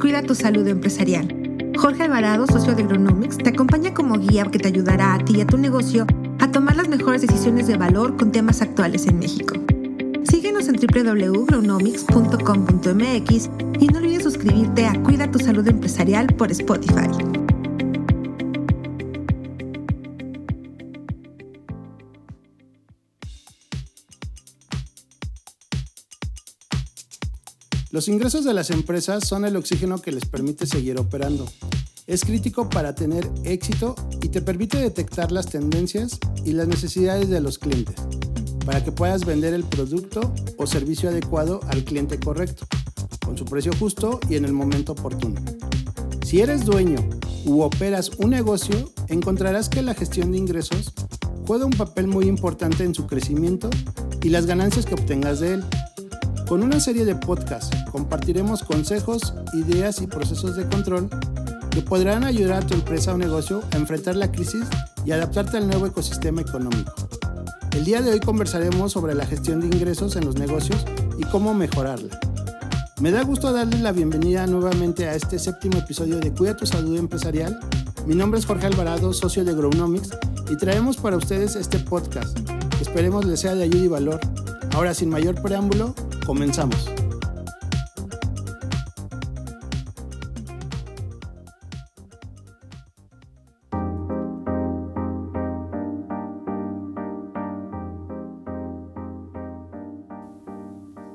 Cuida tu salud empresarial. Jorge Alvarado, socio de Gronomics, te acompaña como guía que te ayudará a ti y a tu negocio a tomar las mejores decisiones de valor con temas actuales en México. Síguenos en www.gronomics.com.mx y no olvides suscribirte a Cuida tu salud empresarial por Spotify. Los ingresos de las empresas son el oxígeno que les permite seguir operando. Es crítico para tener éxito y te permite detectar las tendencias y las necesidades de los clientes, para que puedas vender el producto o servicio adecuado al cliente correcto, con su precio justo y en el momento oportuno. Si eres dueño u operas un negocio, encontrarás que la gestión de ingresos juega un papel muy importante en su crecimiento y las ganancias que obtengas de él. Con una serie de podcasts compartiremos consejos, ideas y procesos de control que podrán ayudar a tu empresa o negocio a enfrentar la crisis y adaptarte al nuevo ecosistema económico. El día de hoy conversaremos sobre la gestión de ingresos en los negocios y cómo mejorarla. Me da gusto darles la bienvenida nuevamente a este séptimo episodio de Cuida tu Salud Empresarial. Mi nombre es Jorge Alvarado, socio de Grownomics, y traemos para ustedes este podcast. Esperemos les sea de ayuda y valor. Ahora, sin mayor preámbulo, Comenzamos.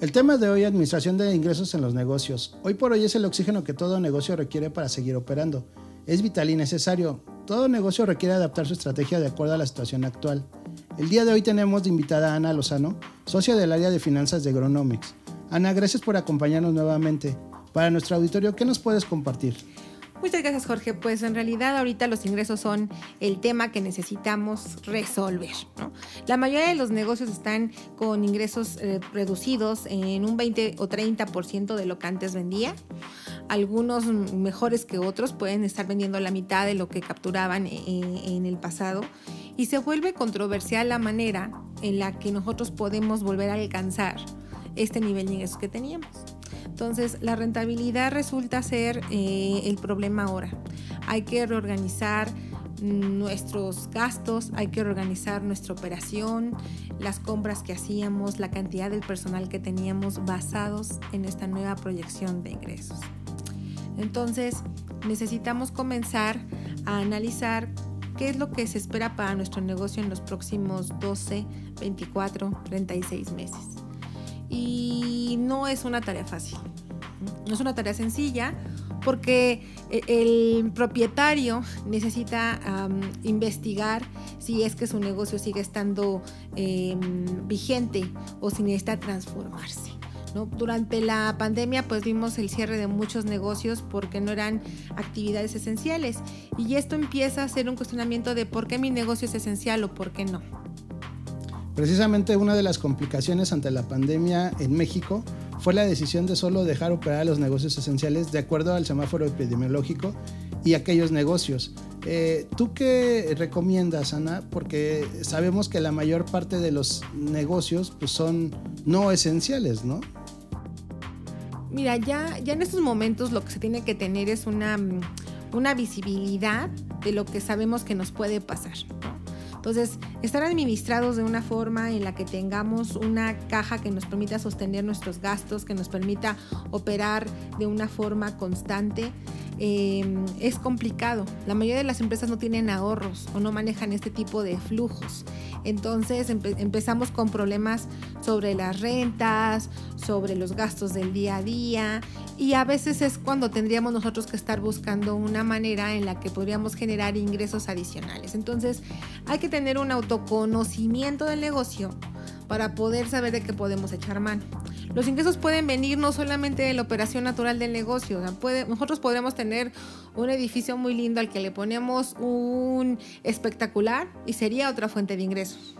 El tema de hoy, administración de ingresos en los negocios. Hoy por hoy es el oxígeno que todo negocio requiere para seguir operando. Es vital y necesario. Todo negocio requiere adaptar su estrategia de acuerdo a la situación actual. El día de hoy tenemos invitada a Ana Lozano, socia del área de finanzas de Gronomics. Ana, gracias por acompañarnos nuevamente. Para nuestro auditorio, ¿qué nos puedes compartir? Muchas gracias, Jorge. Pues en realidad ahorita los ingresos son el tema que necesitamos resolver. La mayoría de los negocios están con ingresos eh, reducidos en un 20 o 30% de lo que antes vendía. Algunos mejores que otros pueden estar vendiendo la mitad de lo que capturaban eh, en el pasado y se vuelve controversial la manera en la que nosotros podemos volver a alcanzar este nivel de ingresos que teníamos. Entonces, la rentabilidad resulta ser eh, el problema ahora. Hay que reorganizar nuestros gastos, hay que reorganizar nuestra operación, las compras que hacíamos, la cantidad del personal que teníamos basados en esta nueva proyección de ingresos. Entonces, necesitamos comenzar a analizar qué es lo que se espera para nuestro negocio en los próximos 12, 24, 36 meses. Y no es una tarea fácil, no es una tarea sencilla porque e, el propietario necesita investigar si es que su negocio sigue estando em, vigente o si necesita transformarse. Durante la pandemia pues vimos el cierre de muchos negocios porque no eran actividades esenciales y esto empieza a ser un cuestionamiento de por qué mi negocio es esencial o por qué no. Precisamente una de las complicaciones ante la pandemia en México fue la decisión de solo dejar operar los negocios esenciales de acuerdo al semáforo epidemiológico y aquellos negocios. Eh, ¿Tú qué recomiendas, Ana? Porque sabemos que la mayor parte de los negocios pues, son no esenciales, ¿no? Mira, ya, ya en estos momentos lo que se tiene que tener es una, una visibilidad de lo que sabemos que nos puede pasar. Entonces, estar administrados de una forma en la que tengamos una caja que nos permita sostener nuestros gastos, que nos permita operar de una forma constante, em, es complicado. La mayoría de las empresas no tienen ahorros o no manejan este tipo de flujos. Entonces empezamos con problemas sobre las rentas, sobre los gastos del día a día y a veces es cuando tendríamos nosotros que estar buscando una manera en la que podríamos generar ingresos adicionales. Entonces hay que tener un autoconocimiento del negocio para poder saber de qué podemos echar mano. Los ingresos pueden venir no solamente de la operación natural del negocio, nosotros podemos tener un edificio muy lindo al que le ponemos un espectacular y sería otra fuente de ingresos.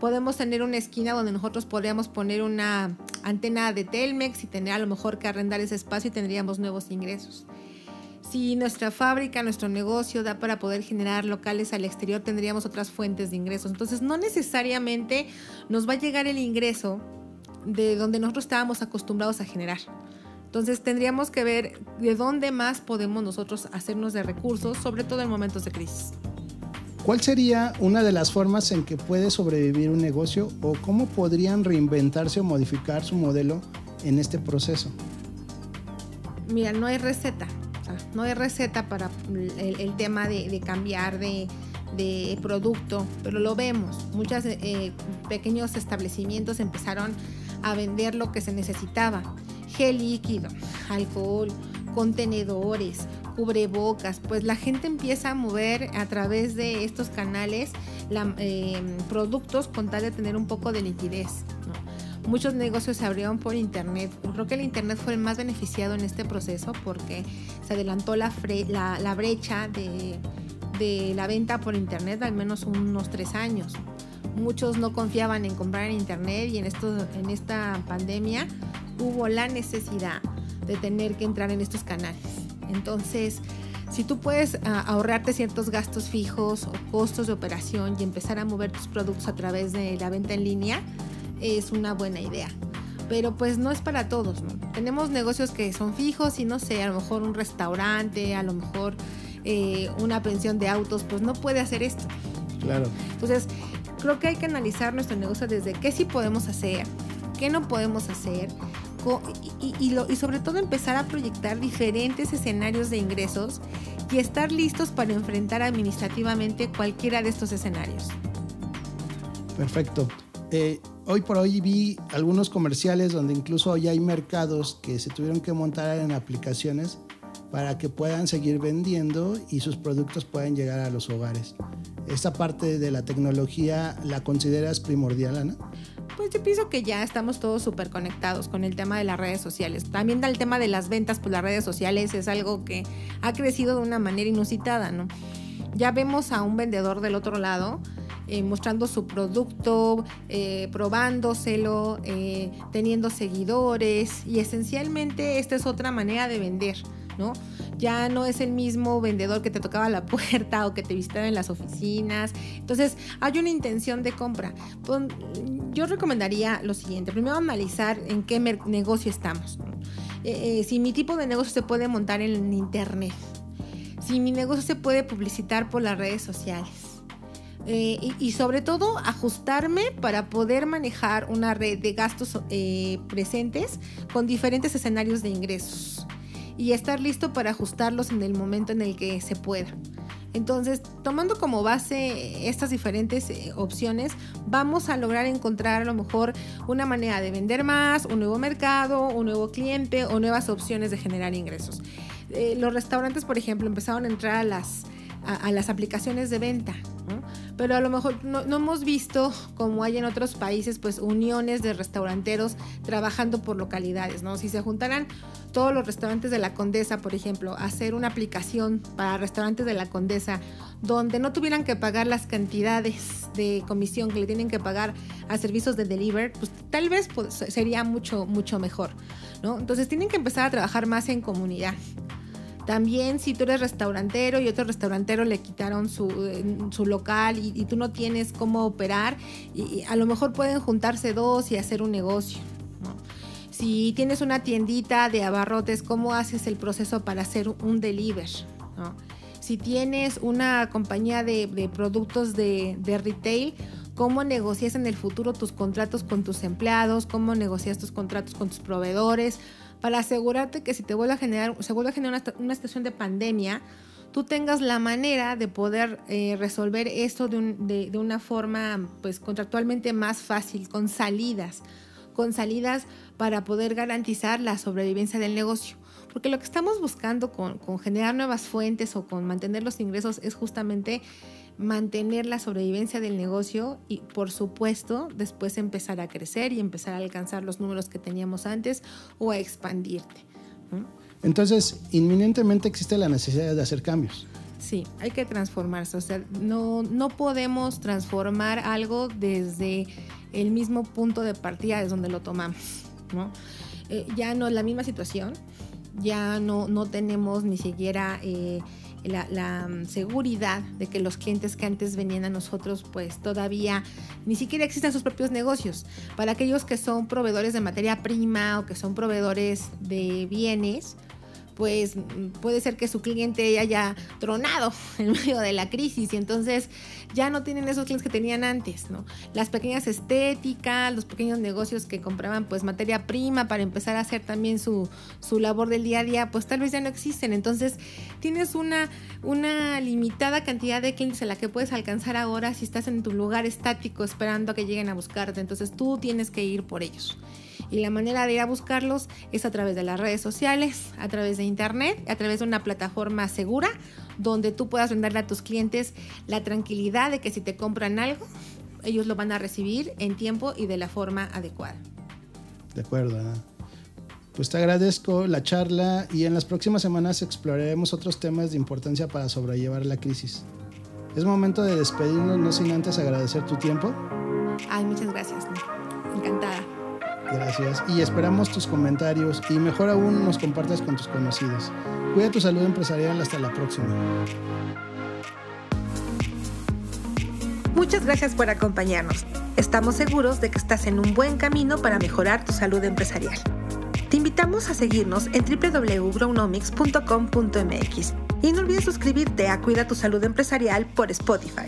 Podemos tener una esquina donde nosotros podríamos poner una antena de Telmex y tener a lo mejor que arrendar ese espacio y tendríamos nuevos ingresos. Si nuestra fábrica, nuestro negocio da para poder generar locales al exterior, tendríamos otras fuentes de ingresos. Entonces, no necesariamente nos va a llegar el ingreso de donde nosotros estábamos acostumbrados a generar. Entonces tendríamos que ver de dónde más podemos nosotros hacernos de recursos, sobre todo en momentos de crisis. ¿Cuál sería una de las formas en que puede sobrevivir un negocio o cómo podrían reinventarse o modificar su modelo en este proceso? Mira, no hay receta. no hay receta para el, tema de, cambiar de, producto, pero lo vemos. Muchos eh, pequeños establecimientos empezaron a vender lo que se necesitaba gel líquido, alcohol, contenedores, cubrebocas, pues la gente empieza a mover a través de estos canales em, productos con tal de tener un poco de liquidez. Muchos negocios se abrieron por internet. Creo que el internet fue el más beneficiado en este proceso porque se adelantó la, la, brecha de, de la venta por internet al menos unos tres años muchos no confiaban en comprar en internet y en, esto, en esta pandemia hubo la necesidad de tener que entrar en estos canales. Entonces, si tú puedes ah, ahorrarte ciertos gastos fijos o costos de operación y empezar a mover tus productos a través de la venta en línea, es una buena idea. Pero pues no es para todos, Tenemos negocios que son fijos y no sé, a lo mejor un restaurante, a lo mejor eh, una pensión de autos, pues no puede hacer esto. Claro. Entonces, creo que hay que analizar nuestro negocio desde qué sí podemos hacer, qué no podemos hacer, y, y, sobre todo empezar a proyectar diferentes escenarios de ingresos y estar listos para enfrentar administrativamente cualquiera de estos escenarios. Perfecto. Eh, hoy por hoy vi algunos comerciales donde incluso ya hay mercados que se tuvieron que montar en aplicaciones para que puedan seguir vendiendo y sus productos puedan llegar a los hogares. Esta parte de la tecnología la consideras primordial, Ana? Pues yo pienso que ya estamos todos súper conectados con el tema de las redes sociales. También el tema de las ventas, pues las redes sociales es algo que ha crecido de una manera inusitada, ¿no? Ya vemos a un vendedor del otro lado eh, mostrando su producto, eh, probándoselo, eh, teniendo seguidores y esencialmente esta es otra manera de vender, ¿no? Ya no es el mismo vendedor que te tocaba la puerta o que te visitaba en las oficinas. Entonces, hay una intención de compra. Yo recomendaría lo siguiente, primero analizar en qué negocio estamos. Eh, eh, si mi tipo de negocio se puede montar en internet, si mi negocio se puede publicitar por las redes sociales. Eh, y, sobre todo ajustarme para poder manejar una red de gastos presentes con diferentes escenarios de ingresos y estar listo para ajustarlos en el momento en el que se pueda. Entonces, tomando como base estas diferentes eh, opciones, vamos a lograr encontrar a lo mejor una manera de vender más, un nuevo mercado, un nuevo cliente o nuevas opciones de generar ingresos. Eh, los restaurantes, por ejemplo, empezaron a entrar a las, a, las aplicaciones de venta, pero a lo mejor no, no, hemos visto, como hay en otros países, pues uniones de restauranteros trabajando por localidades, ¿no? Si se juntaran todos los restaurantes de la Condesa, por ejemplo, hacer una aplicación para restaurantes de la Condesa donde no tuvieran que pagar las cantidades de comisión que le tienen que pagar a servicios de delivery, pues tal vez pues, sería mucho, mucho mejor, ¿no? Entonces tienen que empezar a trabajar más en comunidad. También si tú eres restaurantero y otro restaurantero le quitaron su, su local y, tú no tienes cómo operar, y, a lo mejor pueden juntarse dos y hacer un negocio. Si tienes una tiendita de abarrotes, ¿cómo haces el proceso para hacer un deliver? Si tienes una compañía de, productos de, retail, cómo negocias en el futuro tus contratos con tus empleados, cómo negocias tus contratos con tus proveedores, para asegurarte que si te vuelve a generar, se vuelve a generar una, situación de pandemia, tú tengas la manera de poder eh, resolver esto de, de, una forma pues contractualmente más fácil, con salidas con salidas para poder garantizar la sobrevivencia del negocio. Porque lo que estamos buscando con, generar nuevas fuentes o con mantener los ingresos es justamente mantener la sobrevivencia del negocio y por supuesto después empezar a crecer y empezar a alcanzar los números que teníamos antes o a expandirte. Entonces, inminentemente existe la necesidad de hacer cambios. Sí, hay que transformarse. O sea, no, no podemos transformar algo desde el mismo punto de partida es donde lo tomamos, ¿no? Eh, ya no es la misma situación, ya no, no tenemos ni siquiera eh, la, mm, seguridad de que los clientes que antes venían a nosotros pues todavía ni siquiera existen sus propios negocios. Para aquellos que son proveedores de materia prima o que son proveedores de bienes, pues puede ser que su cliente haya tronado en medio de la crisis y entonces ya no tienen esos clientes que tenían antes, ¿no? Las pequeñas estéticas, los pequeños negocios que compraban pues materia prima para empezar a hacer también su, su labor del día a día, pues tal vez ya no existen. Entonces tienes una, una limitada cantidad de clientes a la que puedes alcanzar ahora si estás en tu lugar estático esperando a que lleguen a buscarte. Entonces tú tienes que ir por ellos. Y la manera de ir a buscarlos es a través de las redes sociales, a través de internet, a través de una plataforma segura donde tú puedas venderle a tus clientes la tranquilidad de que si te compran algo, ellos lo van a recibir en tiempo y de la forma adecuada. De acuerdo. Pues te agradezco la charla y en las próximas semanas exploraremos otros temas de importancia para sobrellevar la crisis. Es momento de despedirnos, no sin antes agradecer tu tiempo. Ay, muchas gracias. Encantada. Gracias. Y esperamos tus comentarios y mejor aún nos compartas con tus conocidos. Cuida tu salud empresarial. Hasta la próxima. Muchas gracias por acompañarnos. Estamos seguros de que estás en un buen camino para mejorar tu salud empresarial. Te invitamos a seguirnos en www.grownomics.com.mx y no olvides suscribirte a Cuida tu Salud Empresarial por Spotify.